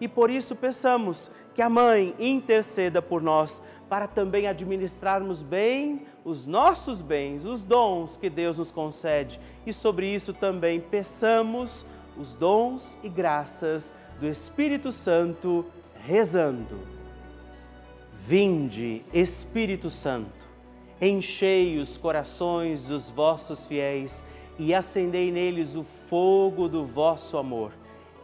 e por isso peçamos que a Mãe interceda por nós para também administrarmos bem os nossos bens, os dons que Deus nos concede. E sobre isso também peçamos os dons e graças do Espírito Santo, rezando. Vinde, Espírito Santo, enchei os corações dos vossos fiéis e acendei neles o fogo do vosso amor.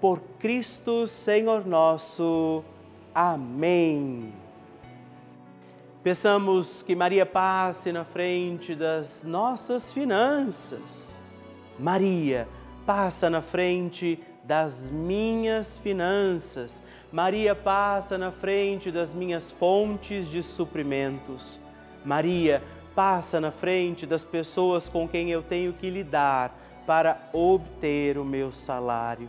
por Cristo Senhor nosso. Amém. Peçamos que Maria passe na frente das nossas finanças. Maria, passa na frente das minhas finanças. Maria passa na frente das minhas fontes de suprimentos. Maria passa na frente das pessoas com quem eu tenho que lidar para obter o meu salário.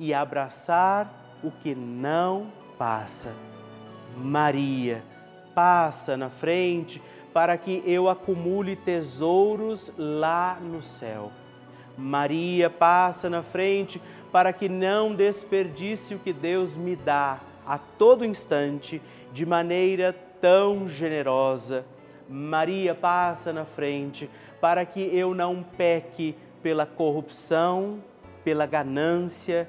e abraçar o que não passa. Maria, passa na frente para que eu acumule tesouros lá no céu. Maria, passa na frente para que não desperdice o que Deus me dá a todo instante de maneira tão generosa. Maria passa na frente para que eu não peque pela corrupção, pela ganância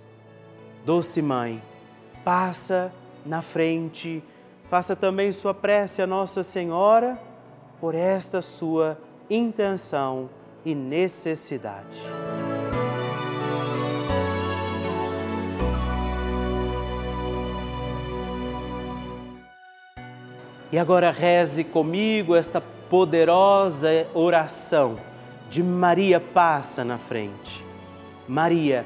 Doce Mãe, passa na frente, faça também sua prece a Nossa Senhora por esta sua intenção e necessidade. E agora reze comigo esta poderosa oração de Maria passa na frente. Maria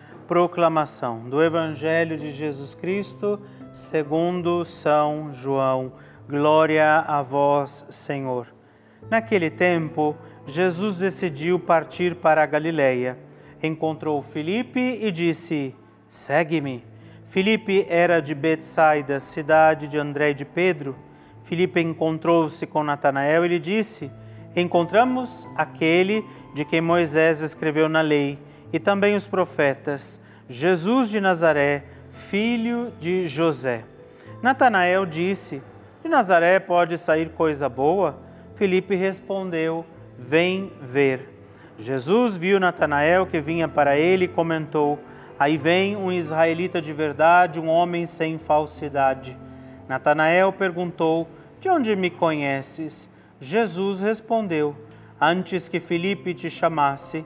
Proclamação do Evangelho de Jesus Cristo, segundo São João. Glória a vós, Senhor. Naquele tempo, Jesus decidiu partir para a Galiléia. Encontrou Filipe e disse: Segue-me. Filipe era de Betsaida, cidade de André e de Pedro. Filipe encontrou-se com Natanael e lhe disse: encontramos aquele de quem Moisés escreveu na lei e também os profetas, Jesus de Nazaré, filho de José. Natanael disse: De Nazaré pode sair coisa boa? Filipe respondeu: Vem ver. Jesus viu Natanael que vinha para ele e comentou: Aí vem um israelita de verdade, um homem sem falsidade. Natanael perguntou: De onde me conheces? Jesus respondeu: Antes que Felipe te chamasse,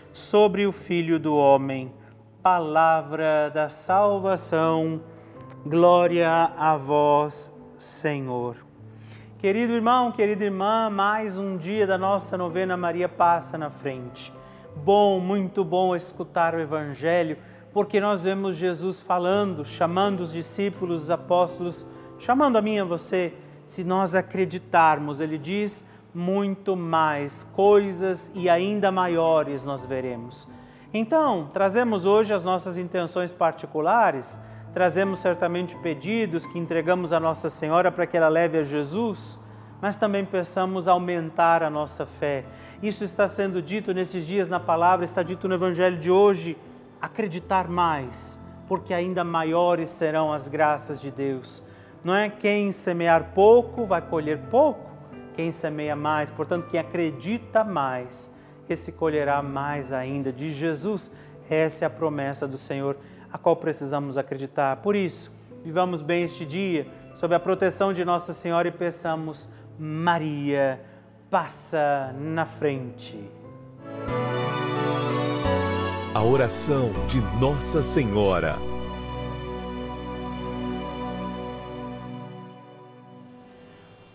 sobre o Filho do Homem. palavra da salvação. Glória a vós, Senhor. Querido irmão, querida irmã, mais um dia da nossa novena Maria passa na frente. Bom, muito bom escutar o Evangelho, porque nós vemos Jesus falando, chamando os discípulos, os apóstolos, chamando a mim e a você, se nós acreditarmos, ele diz, muito mais coisas e ainda maiores nós veremos. Então, trazemos hoje as nossas intenções particulares, trazemos certamente pedidos que entregamos a Nossa Senhora para que ela leve a Jesus, mas também pensamos aumentar a nossa fé. Isso está sendo dito nesses dias na palavra, está dito no Evangelho de hoje, acreditar mais, porque ainda maiores serão as graças de Deus. Não é quem semear pouco vai colher pouco, quem semeia mais, portanto, quem acredita mais esse colherá mais ainda de Jesus. Essa é a promessa do Senhor, a qual precisamos acreditar. Por isso, vivamos bem este dia, sob a proteção de Nossa Senhora e peçamos, Maria, passa na frente. A oração de Nossa Senhora.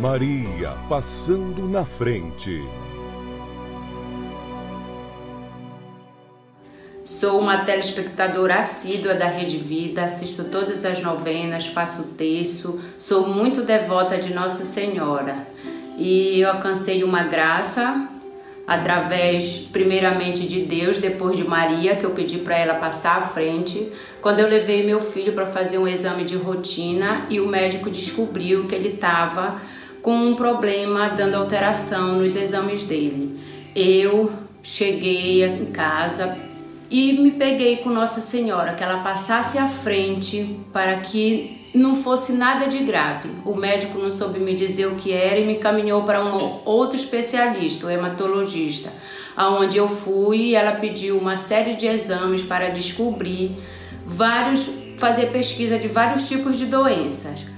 Maria passando na frente. Sou uma telespectadora assídua da Rede Vida, assisto todas as novenas, faço terço, sou muito devota de Nossa Senhora. E alcancei uma graça através, primeiramente, de Deus, depois de Maria, que eu pedi para ela passar à frente, quando eu levei meu filho para fazer um exame de rotina e o médico descobriu que ele estava com um problema dando alteração nos exames dele. Eu cheguei em casa, e me peguei com Nossa Senhora, que ela passasse à frente para que não fosse nada de grave. O médico não soube me dizer o que era e me encaminhou para um outro especialista, o hematologista, aonde eu fui e ela pediu uma série de exames para descobrir vários, fazer pesquisa de vários tipos de doenças.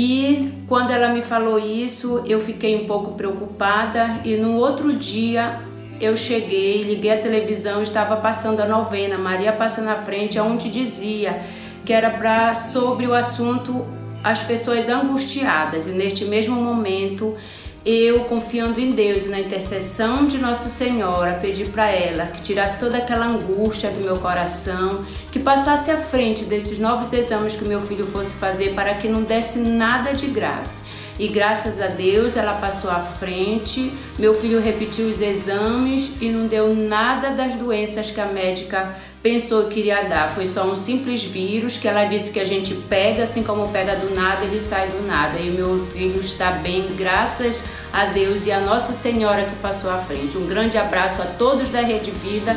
E quando ela me falou isso, eu fiquei um pouco preocupada e no outro dia eu cheguei, liguei a televisão, estava passando a novena, Maria passa na frente, onde dizia que era para sobre o assunto as pessoas angustiadas. E neste mesmo momento, eu confiando em Deus e na intercessão de Nossa Senhora, pedi para ela que tirasse toda aquela angústia do meu coração, que passasse à frente desses novos exames que meu filho fosse fazer para que não desse nada de grave e graças a Deus ela passou à frente. Meu filho repetiu os exames e não deu nada das doenças que a médica pensou que iria dar. Foi só um simples vírus que ela disse que a gente pega, assim como pega do nada, ele sai do nada. E meu filho está bem, graças a Deus e a Nossa Senhora que passou à frente. Um grande abraço a todos da Rede Vida.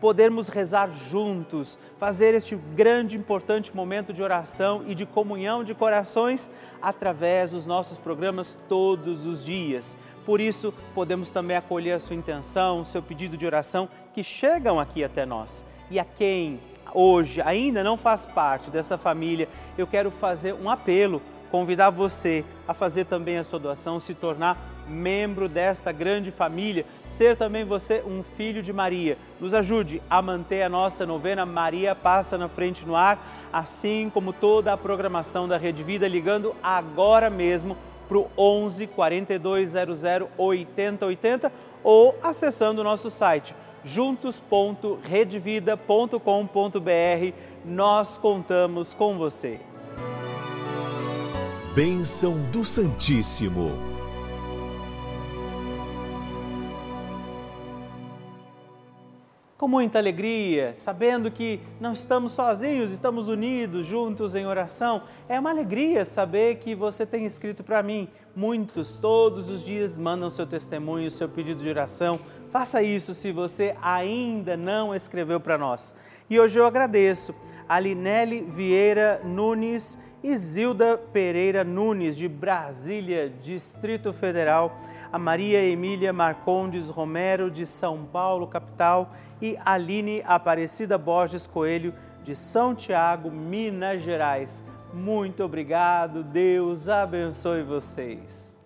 podermos rezar juntos, fazer este grande importante momento de oração e de comunhão de corações através dos nossos programas todos os dias. Por isso, podemos também acolher a sua intenção, o seu pedido de oração que chegam aqui até nós. E a quem hoje ainda não faz parte dessa família, eu quero fazer um apelo, convidar você a fazer também a sua doação, se tornar membro desta grande família, ser também você um filho de Maria. Nos ajude a manter a nossa novena Maria Passa na Frente no Ar, assim como toda a programação da Rede Vida, ligando agora mesmo para o 11 4200 8080 ou acessando o nosso site juntos.redvida.com.br. Nós contamos com você. Bênção do Santíssimo. Com muita alegria, sabendo que não estamos sozinhos, estamos unidos, juntos em oração. É uma alegria saber que você tem escrito para mim. Muitos, todos os dias, mandam seu testemunho, seu pedido de oração. Faça isso se você ainda não escreveu para nós. E hoje eu agradeço a Linelli Vieira Nunes e Zilda Pereira Nunes, de Brasília, Distrito Federal, a Maria Emília Marcondes Romero, de São Paulo, capital, e Aline Aparecida Borges Coelho, de São Tiago, Minas Gerais. Muito obrigado, Deus abençoe vocês.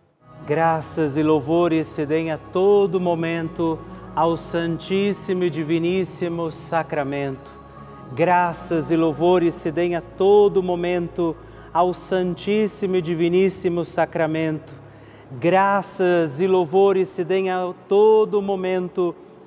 Graças e louvores se deem a todo momento ao Santíssimo e Diviníssimo Sacramento. Graças e louvores se deem a todo momento ao Santíssimo e Diviníssimo Sacramento. Graças e louvores se deem a todo momento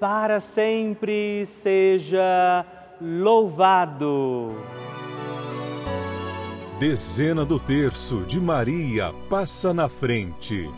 para sempre seja louvado. Dezena do terço de Maria passa na frente.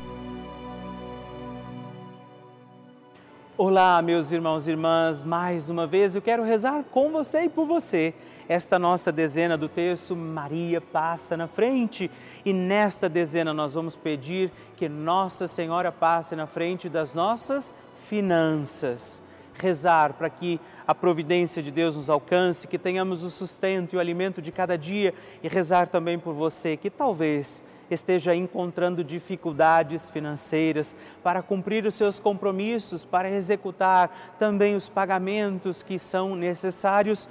Olá, meus irmãos e irmãs, mais uma vez eu quero rezar com você e por você. Esta nossa dezena do terço, Maria passa na frente. E nesta dezena nós vamos pedir que Nossa Senhora passe na frente das nossas finanças. Rezar para que a providência de Deus nos alcance, que tenhamos o sustento e o alimento de cada dia e rezar também por você que talvez esteja encontrando dificuldades financeiras para cumprir os seus compromissos, para executar também os pagamentos que são necessários